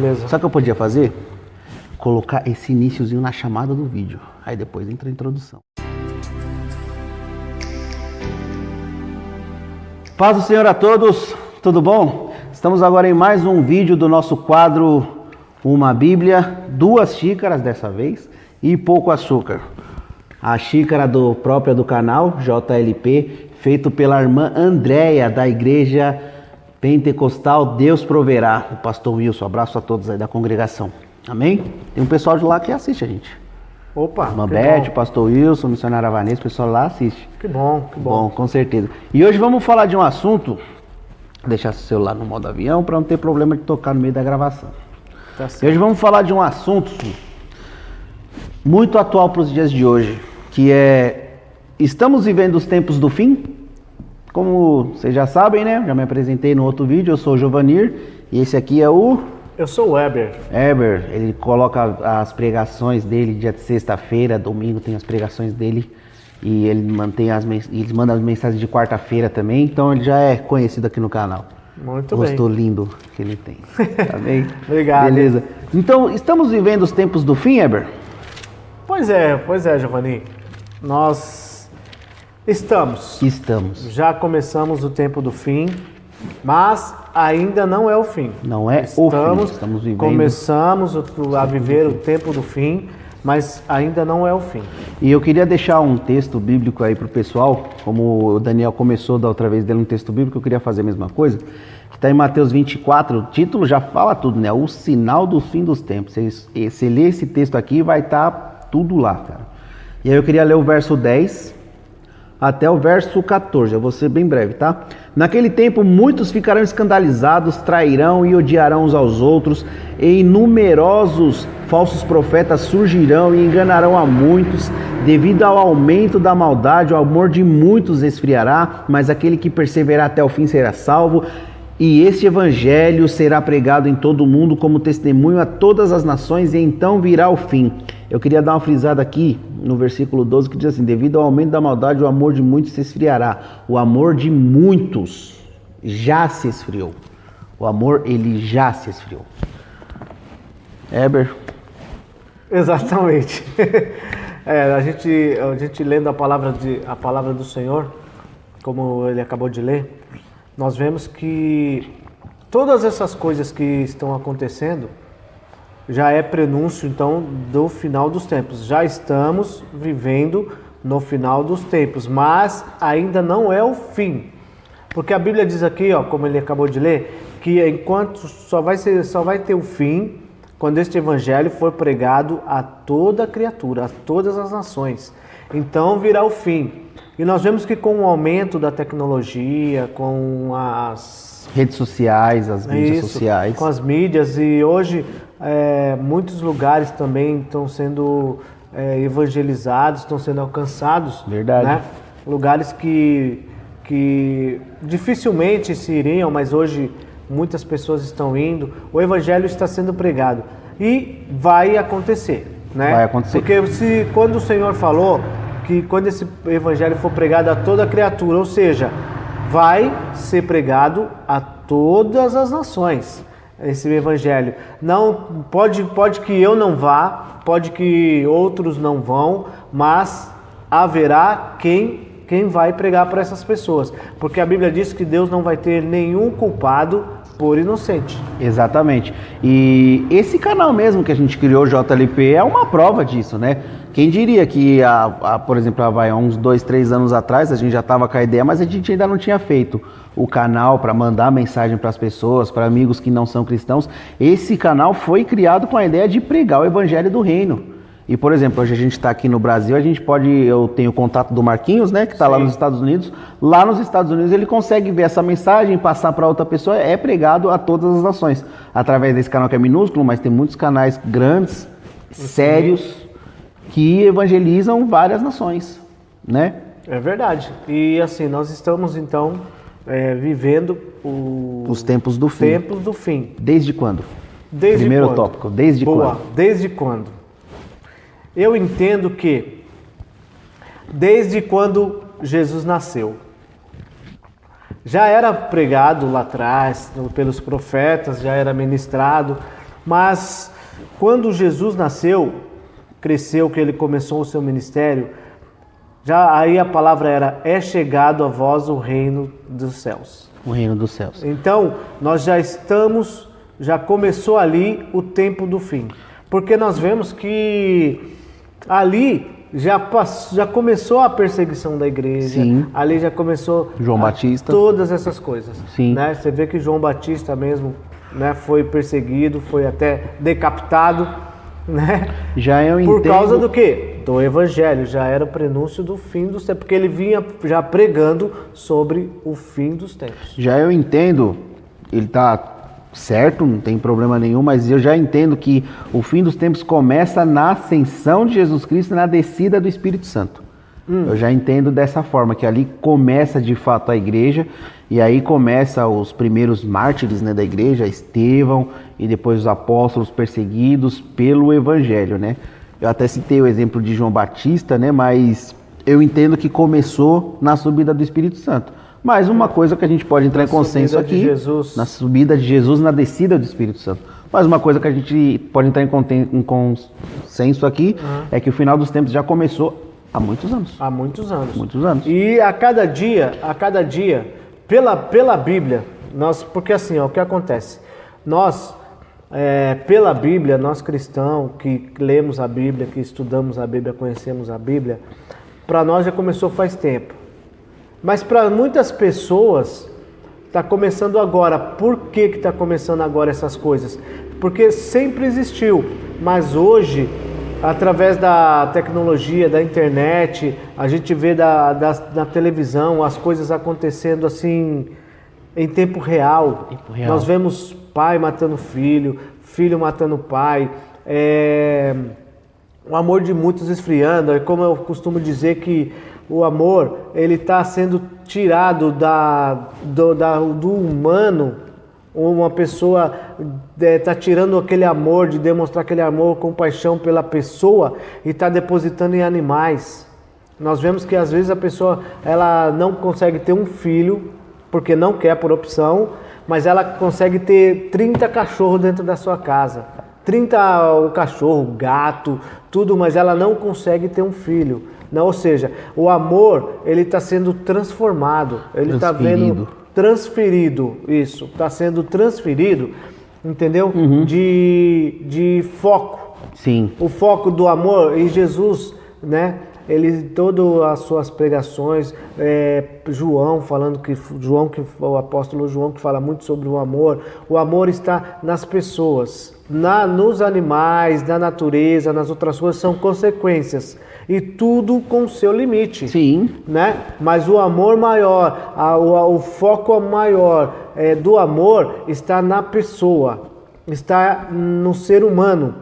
Beleza. Que eu podia fazer? Colocar esse iníciozinho na chamada do vídeo. Aí depois entra a introdução. Paz do Senhor a todos, tudo bom? Estamos agora em mais um vídeo do nosso quadro Uma Bíblia, duas xícaras dessa vez e pouco açúcar. A xícara do própria do canal JLP, feito pela irmã Andréia da igreja Pentecostal Deus Proverá, o pastor Wilson. Abraço a todos aí da congregação. Amém? Tem um pessoal de lá que assiste a gente. Opa, o pastor Wilson, missionária Vanessa, o pessoal lá assiste. Que bom, que Bom, bom. com certeza. E hoje vamos falar de um assunto. Deixar o celular no modo avião para não ter problema de tocar no meio da gravação. Tá E certo. hoje vamos falar de um assunto muito atual para os dias de hoje, que é estamos vivendo os tempos do fim? Como vocês já sabem, né? Já me apresentei no outro vídeo, eu sou o Giovanir e esse aqui é o Eu sou o Weber. Eber. Ele coloca as pregações dele dia de sexta-feira, domingo tem as pregações dele e ele mantém as ele manda as mensagens de quarta-feira também, então ele já é conhecido aqui no canal. Muito bem. lindo que ele tem. Tá bem? Obrigado. Beleza. Então, estamos vivendo os tempos do fim, Eber? Pois é, pois é, Giovanni. Nós estamos. Estamos. Já começamos o tempo do fim, mas ainda não é o fim. Não é o fim, Estamos, estamos vivendo- Começamos o- a viver o tempo do fim, mas ainda não é o fim. E eu queria deixar um texto bíblico aí pro pessoal, como o Daniel começou da outra vez dele um texto bíblico, eu queria fazer a mesma coisa, que está em Mateus 24, o título já fala tudo, né? O sinal do fim dos tempos. Você, você lê esse texto aqui, vai estar tudo lá, cara. E aí eu queria ler o verso 10 até o verso 14, eu vou ser bem breve, tá? Naquele tempo muitos ficarão escandalizados, trairão e odiarão uns aos outros, e numerosos falsos profetas surgirão e enganarão a muitos, devido ao aumento da maldade, o amor de muitos esfriará, mas aquele que perseverar até o fim será salvo. E este evangelho será pregado em todo o mundo como testemunho a todas as nações, e então virá o fim. Eu queria dar uma frisada aqui no versículo 12 que diz assim: Devido ao aumento da maldade, o amor de muitos se esfriará. O amor de muitos já se esfriou. O amor, ele já se esfriou. Eber, Exatamente. É, a gente, a gente lendo a palavra, de, a palavra do Senhor, como ele acabou de ler, nós vemos que todas essas coisas que estão acontecendo já é prenúncio, então, do final dos tempos. Já estamos vivendo no final dos tempos, mas ainda não é o fim. Porque a Bíblia diz aqui, ó, como ele acabou de ler, que enquanto só vai, ser, só vai ter o fim quando este evangelho for pregado a toda criatura, a todas as nações. Então virá o fim. E nós vemos que com o aumento da tecnologia, com as redes sociais, as mídias isso, sociais. Com as mídias e hoje é, muitos lugares também estão sendo é, evangelizados, estão sendo alcançados. Verdade. né? Lugares que, que dificilmente se iriam, mas hoje muitas pessoas estão indo. O evangelho está sendo pregado e vai acontecer. Né? Vai acontecer. Porque se quando o Senhor falou que quando esse evangelho for pregado a toda criatura, ou seja, vai ser pregado a todas as nações esse evangelho. Não pode pode que eu não vá, pode que outros não vão, mas haverá quem quem vai pregar para essas pessoas, porque a Bíblia diz que Deus não vai ter nenhum culpado por inocente. Exatamente. E esse canal mesmo que a gente criou, JLP, é uma prova disso, né? Quem diria que, a, a, por exemplo, há vai, há uns dois, três anos atrás, a gente já estava com a ideia, mas a gente ainda não tinha feito o canal para mandar mensagem para as pessoas, para amigos que não são cristãos. Esse canal foi criado com a ideia de pregar o evangelho do reino. E, por exemplo, hoje a gente está aqui no Brasil, a gente pode, eu tenho o contato do Marquinhos, né, que está lá Sim. nos Estados Unidos. Lá nos Estados Unidos ele consegue ver essa mensagem, passar para outra pessoa, é pregado a todas as nações. Através desse canal que é minúsculo, mas tem muitos canais grandes, sérios, que evangelizam várias nações, né? É verdade. E assim, nós estamos então é, vivendo o- Os tempos do fim. tempos do fim. Desde quando? Desde Primeiro quando? tópico, desde Boa. quando? Desde quando? Eu entendo que desde quando Jesus nasceu. Já era pregado lá atrás pelos profetas, já era ministrado, Mas quando Jesus nasceu, cresceu, que ele começou o seu ministério, já aí a palavra era: é chegado a vós o reino dos céus. O reino dos céus. Então, nós já estamos, já começou ali o tempo do fim. Porque nós vemos que ali já, passou, já começou a perseguição da igreja, Sim. ali já começou João Batista. todas essas coisas. Sim. Né? Você vê que João Batista mesmo né, foi perseguido, foi até decapitado, né? Já eu Por entendo. causa do quê? Do evangelho, já era o prenúncio do fim dos tempos, porque ele vinha já pregando sobre o fim dos tempos. Já eu entendo, ele tá certo, não tem problema nenhum, mas eu já entendo que o fim dos tempos começa na ascensão de Jesus Cristo na descida do Espírito Santo. Eu já entendo dessa forma, que ali começa de fato a igreja, e aí começa os primeiros mártires né, da igreja, Estevão, e depois os apóstolos perseguidos pelo evangelho, né? Eu até citei o exemplo de João Batista, né? Mas eu entendo que começou na subida do Espírito Santo. Mas uma coisa que a gente pode entrar Na em consenso aqui, Jesus. na subida de Jesus, na descida do Espírito Santo. Mas uma coisa que a gente pode entrar em consenso aqui é que o final dos tempos já começou há muitos anos. Há muitos anos. Muitos anos. E a cada dia, a cada dia, pela, pela Bíblia, nós, porque assim, ó, o que acontece? Nós, é, pela Bíblia, nós cristãos que lemos a Bíblia, que estudamos a Bíblia, conhecemos a Bíblia, para nós já começou faz tempo. Mas para muitas pessoas está começando agora. Por que está começando agora essas coisas? Porque sempre existiu, mas hoje, através da tecnologia, da internet, a gente vê da, da, na televisão as coisas acontecendo assim em tempo real. Tempo real. Nós vemos pai matando filho, filho matando pai. é, o amor de muitos esfriando, é como eu costumo dizer que o amor ele está sendo tirado da, do, da- do humano, uma pessoa está tirando aquele amor, de demonstrar aquele amor, compaixão pela pessoa e está depositando em animais. Nós vemos que às vezes a pessoa ela não consegue ter um filho porque não quer por opção, mas ela consegue ter 30 cachorros dentro da sua casa. 30 o cachorro, gato, tudo, mas ela não consegue ter um filho. Não, ou seja, o amor ele está sendo transformado, ele está vendo Transferido. isso, está sendo transferido, entendeu? De, de foco. Sim. O foco do amor em Jesus, né? Ele todas as suas pregações, é, João falando que João que o apóstolo João que fala muito sobre o amor. O amor está nas pessoas, na nos animais, na natureza, nas outras coisas são consequências e tudo com seu limite Sim. né? Mas o amor maior, a- o, o foco maior é, do amor está na pessoa, está no ser humano.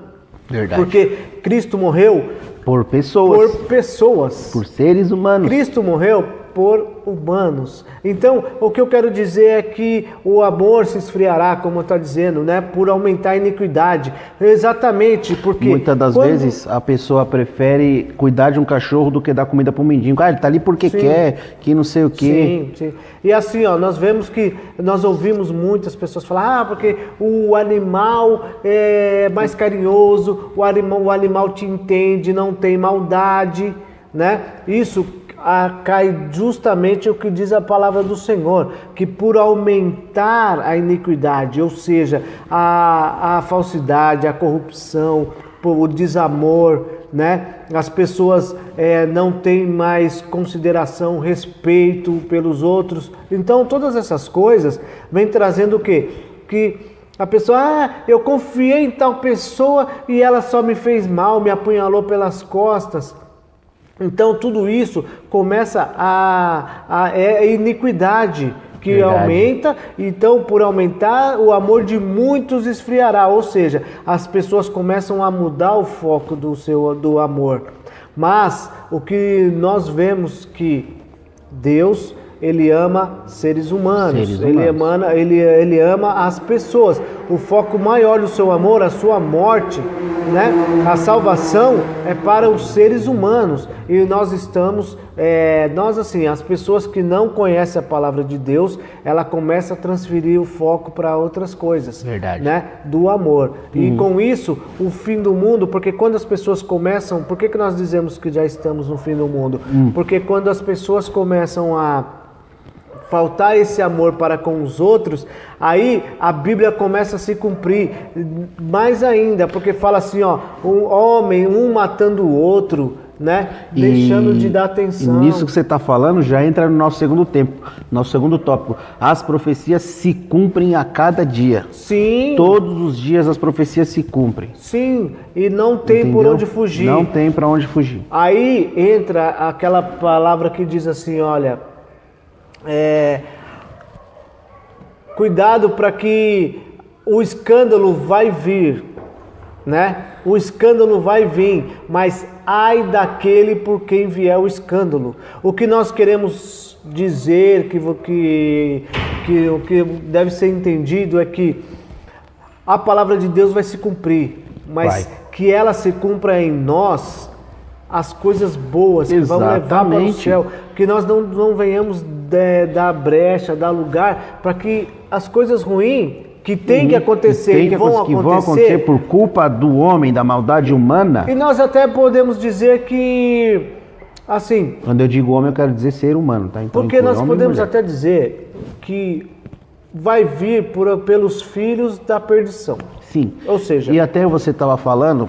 Verdade. Porque Cristo morreu Por pessoas. por pessoas. Por seres humanos. Cristo morreu por humanos. Então, o que eu quero dizer é que o amor se esfriará, como está dizendo, né? Por aumentar a iniquidade. Exatamente, porque Muitas das quando- vezes a pessoa prefere cuidar de um cachorro do que dar comida para um mendigo. Ah, ele tá ali porque Sim. quer, que não sei o quê. Sim, sim. E assim, ó, nós vemos que nós ouvimos muitas pessoas falar, ah, porque o animal é mais carinhoso, o animal, o animal te entende, não tem maldade, né? Isso ah, cai justamente o que diz a palavra do Senhor, que por aumentar a iniquidade, ou seja, a, a falsidade, a corrupção, o desamor, né? As pessoas eh, não têm mais consideração, respeito pelos outros. Então, todas essas coisas vêm trazendo o quê? Que a pessoa, ah, eu confiei em tal pessoa e ela só me fez mal, me apunhalou pelas costas. Então, tudo isso começa a, a é iniquidade que Verdade. aumenta, então por aumentar o amor de muitos esfriará, ou seja, as pessoas começam a mudar o foco do seu do amor. Mas o que nós vemos que Deus ele ama seres humanos, Seres ele humanos. ama ele ele ama as pessoas. o foco maior do seu amor, a sua morte, né? A salvação é para os seres humanos e nós estamos, é, nós assim, as pessoas que não conhecem a palavra de Deus, ela começa a transferir o foco para outras coisas, Verdade. né? Do amor e com isso o fim do mundo, porque quando as pessoas começam, por que que nós dizemos que já estamos no fim do mundo? Porque quando as pessoas começam a faltar esse amor para com os outros, aí a Bíblia começa a se cumprir mais ainda, porque fala assim, ó, um homem, um matando o outro, né? Deixando de dar atenção. E nisso que você está falando já entra no nosso segundo tempo, nosso segundo tópico. As profecias se cumprem a cada dia. Sim. Todos os dias as profecias se cumprem. Sim, e não tem por entendeu? onde fugir. Não tem para onde fugir. Aí entra aquela palavra que diz assim, olha, é, cuidado para que o escândalo vai vir, né? O escândalo vai vir, mas ai daquele por quem vier o escândalo. O que nós queremos dizer, que, que, que o que deve ser entendido é que a palavra de Deus vai se cumprir, mas Vai. que ela se cumpra em nós as coisas boas que vão levar para o Exatamente. céu, que nós não, não venhamos de- dar brecha, dar lugar para que as coisas ruins que tem que acontecer, Uhum. Tem que, vão que acontecer, vão acontecer por culpa do homem, da maldade humana. e nós até podemos dizer que assim, Quando eu digo homem, eu quero dizer ser humano, tá? Então, porque nós podemos até dizer que vai vir por, pelos filhos da perdição. Sim. Ou seja, E até você estava falando,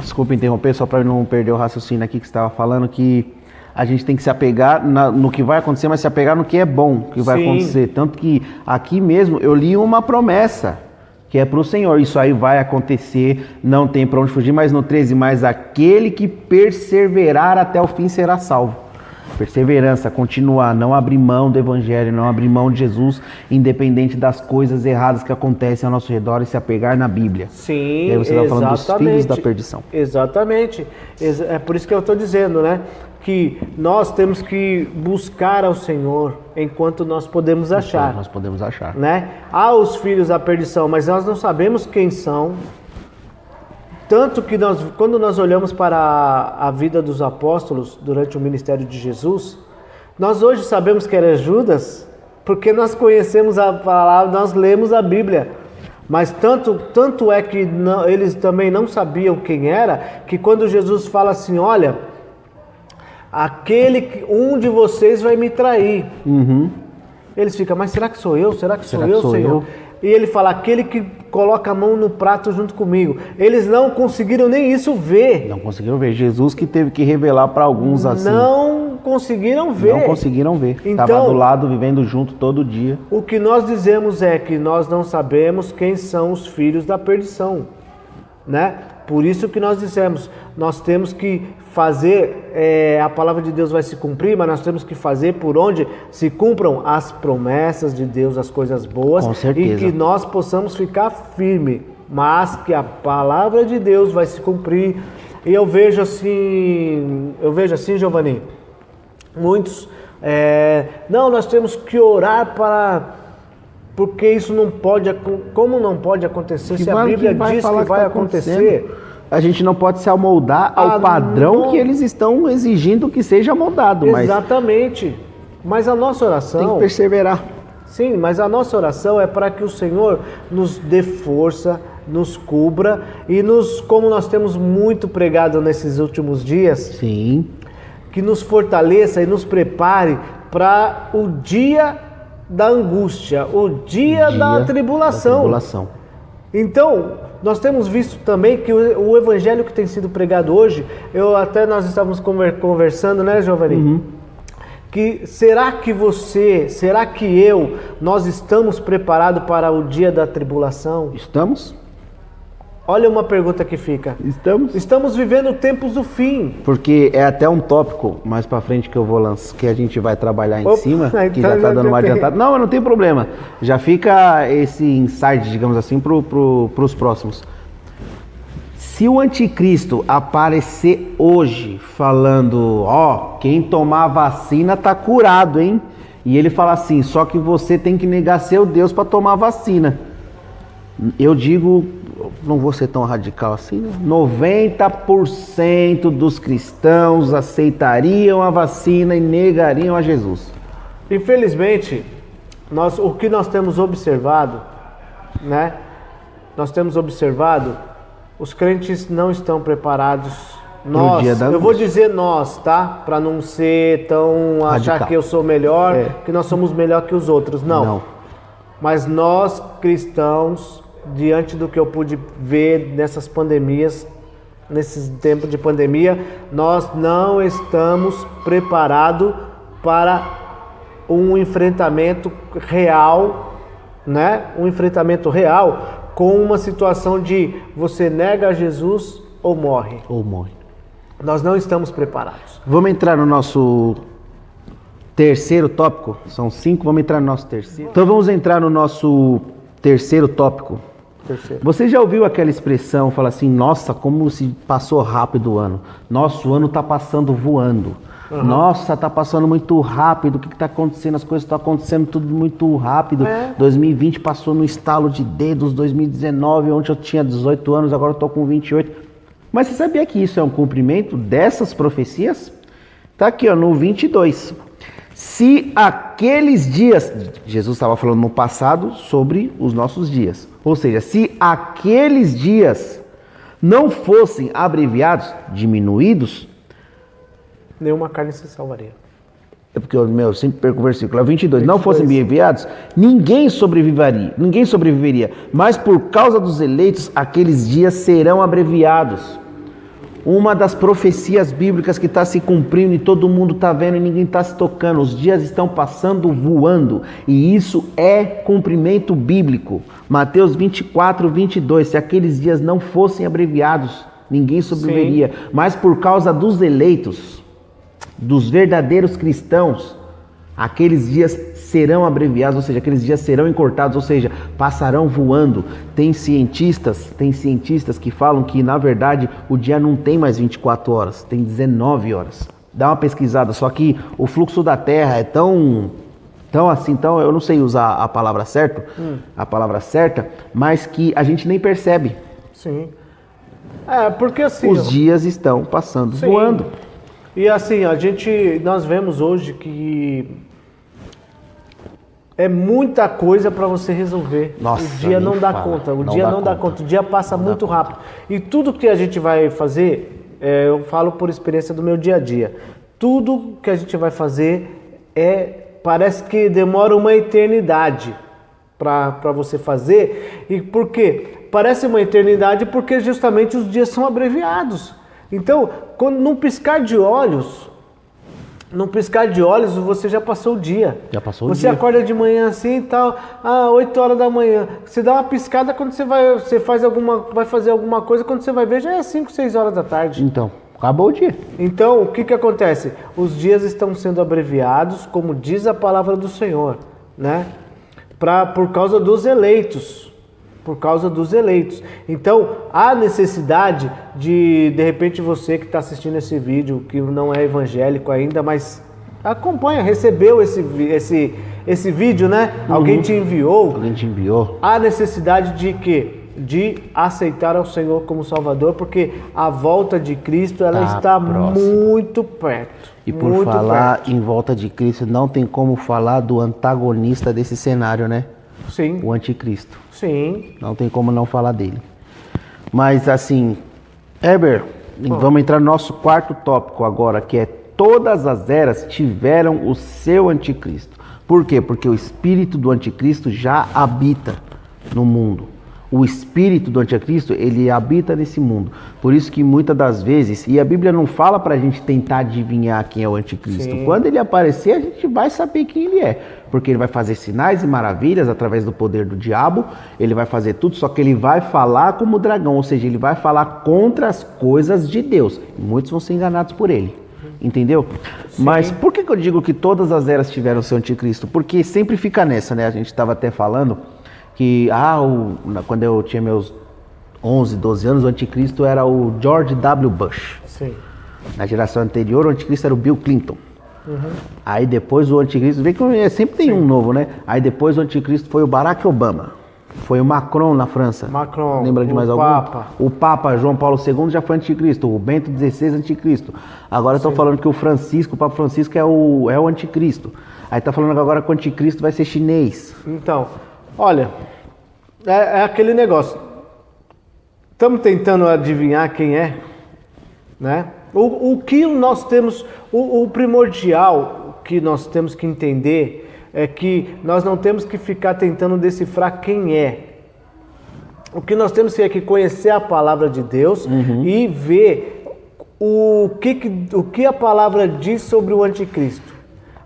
desculpa interromper, só para não perder o raciocínio aqui que você estava falando, que a gente tem que se apegar na- no que vai acontecer, mas se apegar no que é bom que vai Sim. acontecer. Tanto que aqui mesmo eu li uma promessa que é para o Senhor. Isso aí vai acontecer, não tem para onde fugir, mas no 13, mas aquele que perseverar até o fim será salvo. Perseverança, continuar, não abrir mão do Evangelho, não abrir mão de Jesus, independente das coisas erradas que acontecem ao nosso redor e se apegar na Bíblia. Sim, E aí você tá falando dos filhos da perdição. Exatamente. Ex- É por isso que eu estou dizendo, né? Que nós temos que buscar ao Senhor enquanto nós podemos achar. Nós podemos achar. Né? Há os filhos da perdição, mas nós não sabemos quem são. Tanto que nós, quando nós olhamos para a, a vida dos apóstolos durante o ministério de Jesus, nós hoje sabemos que era Judas, porque nós conhecemos a palavra, nós lemos a Bíblia. Mas tanto, tanto é que não- eles também não sabiam quem era, que quando Jesus fala assim, olha, aquele que um de vocês vai me trair. Eles ficam, mas será que sou eu? Será que sou Será que eu, sou Senhor? eu? E ele fala, aquele que coloca a mão no prato junto comigo. Eles não conseguiram nem isso ver. Não conseguiram ver. Jesus que teve que revelar para alguns assim. Não conseguiram ver. Não conseguiram ver. Então- Estava do lado, vivendo junto todo dia. O que nós dizemos é que nós não sabemos quem são os filhos da perdição, né? Por isso que nós dissemos, nós temos que fazer, é, a palavra de Deus vai se cumprir, mas nós temos que fazer por onde se cumpram as promessas de Deus, as coisas boas, Com certeza. e que nós possamos ficar firme, mas que a palavra de Deus vai se cumprir. E eu vejo assim, eu vejo assim, Giovanni, muitos, é, não, nós temos que orar para porque isso não pode, como não pode acontecer se a Bíblia diz falar que vai tá acontecer? A gente não pode se amoldar ao padrão não. que eles estão exigindo que seja moldado, mas Exatamente. Mas a nossa tem que oração, perseverar. sim, mas a nossa oração é para que o Senhor nos dê força, nos cubra e nos, como nós temos muito pregado nesses últimos dias, Sim. que nos fortaleça e nos prepare para o dia da angústia, o dia, da Dia tribulação. da tribulação. Então, nós temos visto também que o, o evangelho que tem sido pregado hoje, eu até nós estávamos conver- conversando, né, Giovanni? Que será que você, será que eu, nós estamos preparados para o dia da tribulação? Estamos? Olha uma pergunta que fica. Estamos. Estamos vivendo tempos do fim. Porque é até um tópico mais pra frente que eu vou lançar, que a gente vai trabalhar em Opa, cima, que então já tá dando uma adiantada. Não, mas não tem problema. Já fica esse insight, digamos assim, pro, pro, pros próximos. Se o anticristo aparecer hoje falando, ó, quem tomar a vacina tá curado, hein? E ele fala assim, só que você tem que negar seu Deus para tomar a vacina. Eu digo, não vou ser tão radical assim, né? 90% dos cristãos aceitariam a vacina e negariam a Jesus. Infelizmente, nós, o que nós temos observado, né? Nós temos observado, os crentes não estão preparados. Nós, eu vou dizer nós, tá? Para não ser tão achar Radical. que eu sou melhor, É. que nós somos melhor que os outros. Não. Não. Mas nós cristãos, diante do que eu pude ver nessas pandemias, nesses tempos de pandemia, nós não estamos preparados para um enfrentamento real, né? Um enfrentamento real com uma situação de você nega Jesus ou morre. Ou morre. Nós não estamos preparados. Vamos entrar no nosso terceiro tópico. São cinco, vamos entrar no nosso terceiro. Então vamos entrar no nosso terceiro tópico. Terceiro. Você já ouviu aquela expressão, fala assim, nossa, como se passou rápido o ano. Nosso ano está passando voando. Nossa, tá passando muito rápido. O que está acontecendo? As coisas estão acontecendo tudo muito rápido. É. 2020 passou no estalo de dedos. 2019, ontem eu tinha 18 anos, agora eu tô com 28. Mas você sabia que isso é um cumprimento dessas profecias? Tá aqui, ó, no 22. Se aqueles dias, Jesus estava falando no passado sobre os nossos dias. Ou seja, se aqueles dias não fossem abreviados, diminuídos, Nenhuma carne se salvaria. é porque eu, meu, eu sempre perco o versículo, é 22, não 22. fossem enviados, ninguém sobreviveria, ninguém sobreviveria, mas por causa dos eleitos, aqueles dias serão abreviados. Uma das profecias bíblicas que está se cumprindo e todo mundo está vendo e ninguém está se tocando, os dias estão passando voando e isso é cumprimento bíblico. Mateus 24, 22, se aqueles dias não fossem abreviados, ninguém sobreviveria, mas por causa dos eleitos, dos verdadeiros cristãos, aqueles dias serão abreviados, ou seja, aqueles dias serão encurtados, ou seja, passarão voando. Tem cientistas, tem cientistas que falam que na verdade o dia não tem mais 24 horas, tem 19 horas. Dá uma pesquisada, só que o fluxo da Terra é tão tão assim, tão, eu não sei usar a palavra certa, a palavra certa, mas que a gente nem percebe. Sim. É, porque assim. Os dias estão passando Sim. voando. E assim, a gente, nós vemos hoje que é muita coisa para você resolver. Nossa, o dia não dá fala. conta, o Não dia dá não dá conta. conta, o dia passa muito rápido. E tudo que a gente vai fazer, é, eu falo por experiência do meu dia a dia. Tudo que a gente vai fazer é parece que demora uma eternidade para você fazer. E por quê? Parece uma eternidade porque justamente os dias são abreviados. Então, quando num piscar de olhos, num piscar de olhos, você já passou o dia. Já passou o você dia. acorda de manhã assim e tal, ah, 8 horas da manhã. Você dá uma piscada quando você vai, você faz alguma, vai fazer alguma coisa, quando você vai ver já é 5, 6 horas da tarde. Então, acabou o dia. Então, o que que acontece? Os dias estão sendo abreviados, como diz a palavra do Senhor, né? Pra, por causa dos eleitos. Por causa dos eleitos. Então, há necessidade de, de repente, você que está assistindo esse vídeo, que não é evangélico ainda, mas acompanha, recebeu esse, esse, esse vídeo, né? Alguém te enviou. Alguém te enviou. Há necessidade de quê? De aceitar ao Senhor como Salvador, porque a volta de Cristo ela Tá está próximo. muito perto. E por falar perto. em volta de Cristo, não tem como falar do antagonista desse cenário, né? Sim, O anticristo. sim. Não tem como não falar dele. Mas assim, Heber, vamos entrar no nosso quarto tópico agora, que é todas as eras tiveram o seu anticristo. Por quê? Porque o espírito do anticristo já habita no mundo. O espírito do anticristo, ele habita nesse mundo. Por isso que muitas das vezes, e a Bíblia não fala pra gente tentar adivinhar quem é o anticristo. Sim. Quando ele aparecer, a gente vai saber quem ele é. Porque ele vai fazer sinais e maravilhas através do poder do diabo, ele vai fazer tudo, só que ele vai falar como dragão, ou seja, ele vai falar contra as coisas de Deus. E muitos vão ser enganados por ele. Entendeu? Mas por que, que eu digo que todas as eras tiveram seu anticristo? Porque sempre fica nessa, né? A gente estava até falando que, ah, o- quando eu tinha meus 11, 12 anos, o anticristo era o George W. Bush. Sim. Na geração anterior, o anticristo era o Bill Clinton. Aí depois o anticristo, vê que é- sempre tem um novo, né? Aí depois o anticristo foi o Barack Obama. Foi o Macron na França. Macron, Lembra de o mais algum? Papa. O Papa João Paulo II já foi anticristo. O Bento XVI anticristo. Agora estão falando que o Francisco, o Papa Francisco é o, é o anticristo. Aí tá falando que agora que o anticristo vai ser chinês. Então, olha, é, é aquele negócio. Estamos tentando adivinhar quem é, né? O, o que nós temos, o, o primordial que nós temos que entender é que nós não temos que ficar tentando decifrar quem é. O que nós temos que é que conhecer a palavra de Deus e ver o que- o que a palavra diz sobre o anticristo.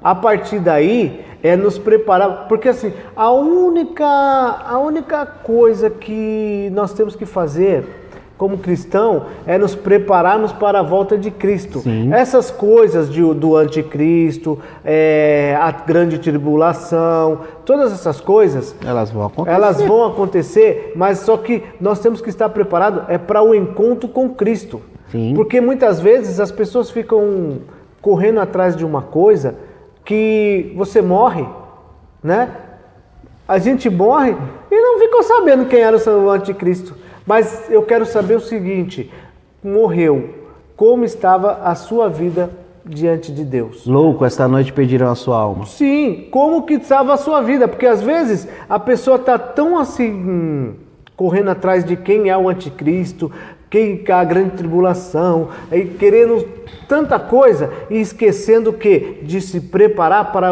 A partir daí é nos preparar, porque assim, a única, a única coisa que nós temos que fazer como cristão é nos prepararmos para a volta de Cristo. Sim. Essas coisas de- do anticristo, é, a grande tribulação, todas essas coisas, Elas vão acontecer. elas vão acontecer, mas só que nós temos que estar preparados é para o encontro com Cristo. Sim. Porque muitas vezes as pessoas ficam correndo atrás de uma coisa que você morre, né? A gente morre e não ficou sabendo quem era o anticristo. Mas eu quero saber o seguinte: morreu, como estava a sua vida diante de Deus? Louco, esta noite pedirão a sua alma. Sim, como que estava a sua vida? Porque às vezes a pessoa está tão assim, hum, correndo atrás de quem é o anticristo, quem é a grande tribulação, e querendo tanta coisa e esquecendo que de se preparar para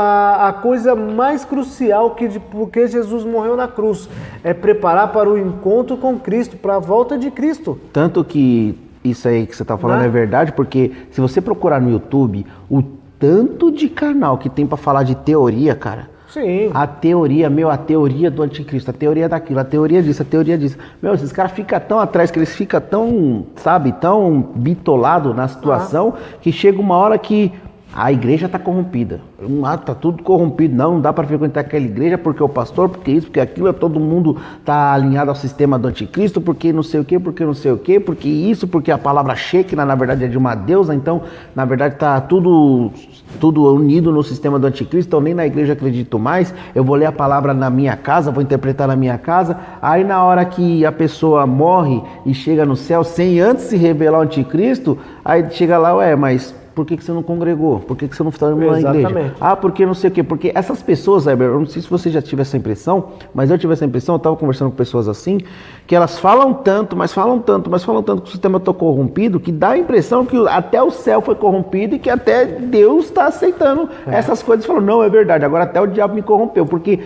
a, coisa mais crucial que de, porque Jesus morreu na cruz é preparar para o encontro com Cristo, para a volta de Cristo. Tanto que isso aí que você tá falando Né? é verdade, porque se você procurar no YouTube, o tanto de canal que tem pra falar de teoria, cara. Sim. A teoria, meu, a teoria do anticristo, a teoria daquilo, a teoria disso, a teoria disso. Meu, esses caras ficam tão atrás, que eles ficam tão, sabe, tão bitolados na situação, que chega uma hora que a igreja tá corrompida. Ah, tá tudo corrompido. Não, não dá para frequentar aquela igreja porque o pastor, porque isso, porque aquilo, todo mundo tá alinhado ao sistema do anticristo, porque não sei o que, porque não sei o que, porque isso, porque a palavra Shekinah, na verdade, é de uma deusa, então, na verdade, tá tudo, tudo unido no sistema do anticristo, então nem na igreja acredito mais, eu vou ler a palavra na minha casa, vou interpretar na minha casa, aí na hora que a pessoa morre e chega no céu, sem antes se revelar o anticristo, aí chega lá, ué, mas por que, que você não congregou? Por que, que você não está na igreja? Exatamente. Ah, porque não sei o quê. Porque essas pessoas, Heber, eu não sei se você já tive essa impressão, mas eu tive essa impressão, eu estava conversando com pessoas assim, que elas falam tanto, mas falam tanto, mas falam tanto que o sistema está corrompido, que dá a impressão que até o céu foi corrompido e que até Deus está aceitando É. essas coisas. Falou, não, é verdade, agora até o diabo me corrompeu, porque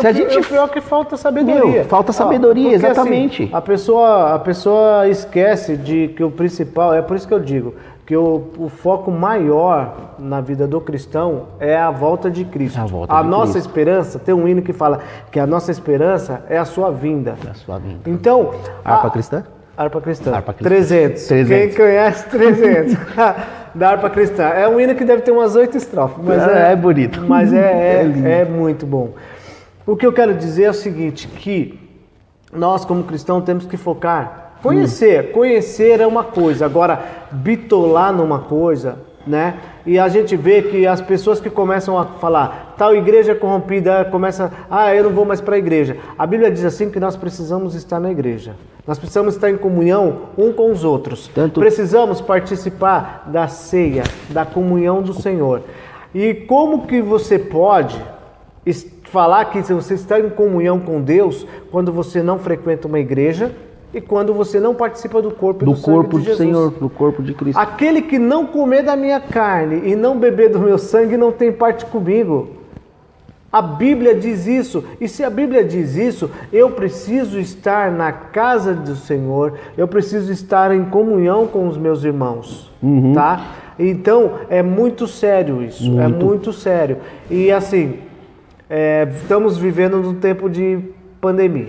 Se a gente- pior é que falta sabedoria. Meu, falta sabedoria, porque, exatamente. assim, a, pessoa, a pessoa esquece de que o principal, é por isso que eu digo, que o, o foco maior na vida do cristão é a volta de Cristo. A volta de nossa Cristo. esperança, tem um hino que fala que a nossa esperança é a sua vinda. a sua vida. Então, Harpa a- cristã? Harpa cristã. Harpa cristã. 300. 300. Quem conhece 300? da harpa cristã. É um hino que deve ter umas oito estrofes. Mas É, é bonito. Mas é, É é, é muito bom. O que eu quero dizer é o seguinte, que nós como cristãos temos que focar. Conhecer, conhecer é uma coisa. Agora, bitolar numa coisa, né? E a gente vê que as pessoas que começam a falar, tal igreja é corrompida, começa, ah, eu não vou mais para a igreja. A Bíblia diz assim que nós precisamos estar na igreja. Nós precisamos estar em comunhão um com os outros. Tanto- Precisamos participar da ceia, da comunhão do Senhor. E como que você pode falar que você está em comunhão com Deus quando você não frequenta uma igreja e quando você não participa do corpo Do do, corpo de do Jesus? Senhor, do corpo de Cristo. Aquele que não comer da minha carne e não beber do meu sangue não tem parte comigo. A Bíblia diz isso, e se a Bíblia diz isso, eu preciso estar na casa do Senhor, eu preciso estar em comunhão com os meus irmãos, tá? Então é muito sério isso, é muito sério. E assim, é, estamos vivendo num tempo de pandemia.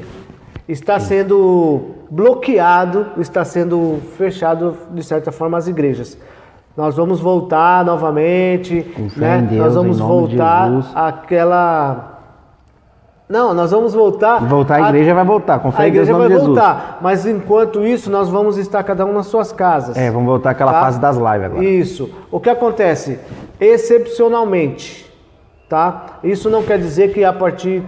Está sendo bloqueado, está sendo fechado de certa forma as igrejas. Nós vamos voltar novamente, né? Deus, nós vamos voltar àquela Não, nós vamos voltar. Voltar, a igreja vai voltar, fé A em Deus, igreja vai Jesus. voltar, mas enquanto isso nós vamos estar cada um nas suas casas. É, vamos voltar àquela Tá? fase das lives agora. Isso. O que acontece? Excepcionalmente, tá? Isso não quer dizer que a partir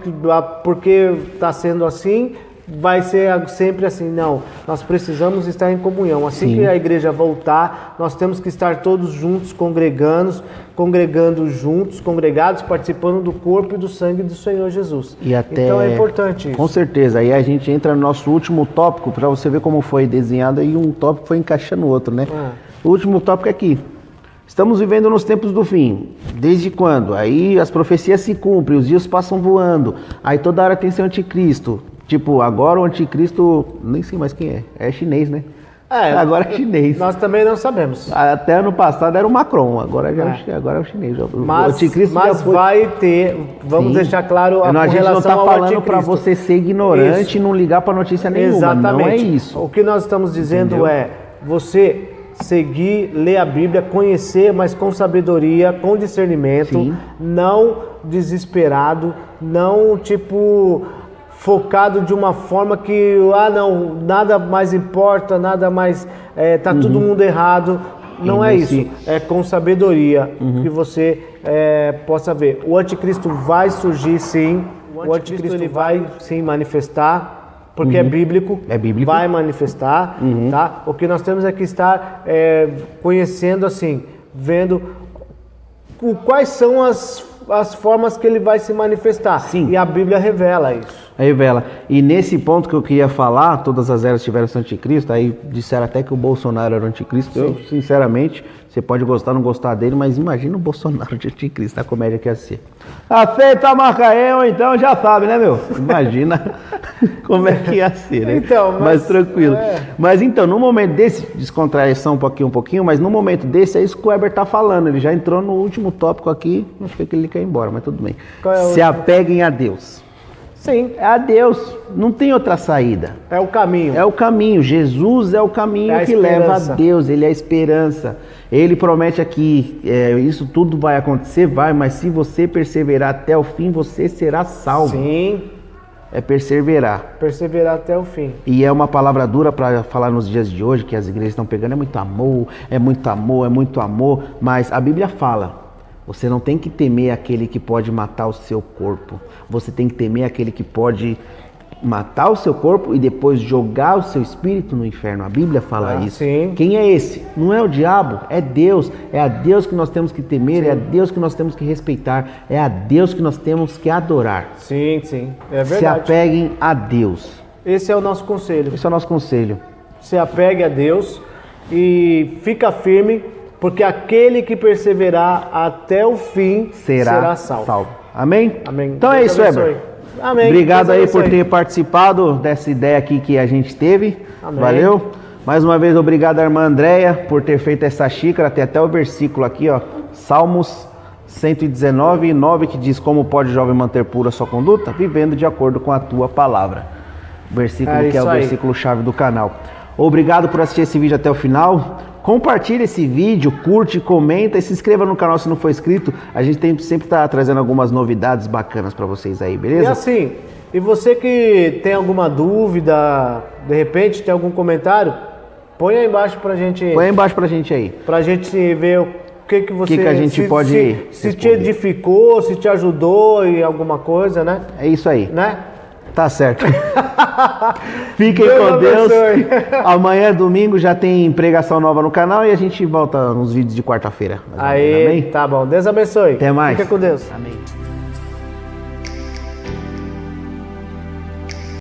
porque está sendo assim vai ser sempre assim, não. Nós precisamos estar em comunhão. Assim Sim. que a igreja voltar, nós temos que estar todos juntos, congregando, congregando juntos, congregados, participando do corpo e do sangue do Senhor Jesus. E até, então é importante isso. Com certeza. Aí a gente entra no nosso último tópico para você ver como foi desenhado e um tópico foi encaixando o outro, né? É. O último tópico é aqui. Estamos vivendo nos tempos do fim. Desde quando? Aí as profecias se cumprem, os dias passam voando. Aí toda hora tem seu anticristo. Tipo, agora o anticristo, nem sei mais quem é. É chinês, né? É, agora é chinês. Nós também não sabemos. Até ano passado era o Macron, agora já é. agora é o chinês. Mas, o anticristo mas foi... vai ter, vamos Sim. deixar claro a, não, a gente não está falando para você ser ignorante isso. e não ligar para notícia nenhuma. Exatamente. Não é isso. O que nós estamos dizendo Entendeu? é você seguir, ler a Bíblia, conhecer, mas com sabedoria, com discernimento, Sim. não desesperado, não tipo focado de uma forma que ah não nada mais importa nada mais é, tá uhum. todo mundo errado não é isso é com sabedoria uhum. que você é, possa ver o anticristo vai surgir sim o anticristo, o anticristo ele vai sim manifestar porque é uhum. é, bíblico, é bíblico, vai manifestar, uhum. tá? O que nós temos é que estar é, conhecendo assim, vendo o, quais são as, as formas que ele vai se manifestar. Sim. E a Bíblia revela isso. Revela. E nesse ponto que eu queria falar, todas as eras tiveram o anticristo, aí disseram até que o Bolsonaro era o anticristo. Sim. Eu, sinceramente, você pode gostar ou não gostar dele, mas imagina o Bolsonaro de anticristo, a comédia que ia ser. Aceita a Macaé, ou então já sabe, né, meu? Imagina como é que ia ser, né? Então, mas, mas tranquilo. É... Mas então, no momento desse, descontraição um pouquinho, um pouquinho, mas no momento desse, é isso que o Weber tá falando. Ele já entrou no último tópico aqui, acho que ele quer ir embora, mas tudo bem. É Se apeguem a Deus. Sim. É a Deus. Não tem outra saída. É o caminho. É o caminho. Jesus é o caminho é que esperança. leva a Deus. Ele é a esperança. Ele promete aqui: é, isso tudo vai acontecer, vai, mas se você perseverar até o fim, você será salvo. Sim. É perseverar. Perseverar até o fim. E é uma palavra dura para falar nos dias de hoje, que as igrejas estão pegando. É muito amor, é muito amor, é muito amor. Mas a Bíblia fala você não tem que temer aquele que pode matar o seu corpo. Você tem que temer aquele que pode matar o seu corpo e depois jogar o seu espírito no inferno. A Bíblia fala ah, isso. Sim. Quem é esse? Não é o diabo, é Deus. É a Deus que nós temos que temer, sim. é a Deus que nós temos que respeitar, é a Deus que nós temos que adorar. Sim, sim. É verdade. Se apeguem a Deus. Esse é o nosso conselho. Esse é o nosso conselho. Se apegue a Deus e fica firme porque aquele que perseverar até o fim será, será salvo. salvo. Amém? Amém. Então é Deus é isso, Weber. Amém. Obrigado aí por ter participado dessa ideia aqui que a gente teve. Amém. Valeu. Mais uma vez, obrigado, irmã Andréia, por ter feito essa xícara. Tem até o versículo aqui, ó. Salmos 119, 9, que diz: Como pode o jovem manter pura sua conduta? Vivendo de acordo com a tua palavra. Versículo é que é o versículo chave do canal. Obrigado por assistir esse vídeo até o final. Compartilhe esse vídeo, curte, comenta e se inscreva no canal se não for inscrito. A gente tem, sempre está trazendo algumas novidades bacanas para vocês aí, beleza? E assim, e você que tem alguma dúvida, de repente tem algum comentário, põe aí embaixo pra gente. Põe aí embaixo pra gente aí. Pra gente ver o que que você que, que a gente se, pode se, se te edificou, se te ajudou em alguma coisa, né? É isso aí. Né? Tá certo. Fiquem Deus com Deus. Amanhã, domingo, já tem pregação nova no canal e a gente volta nos vídeos de quarta-feira. Aí, tá bom. Deus abençoe. Até mais. Fica com Deus. Amém.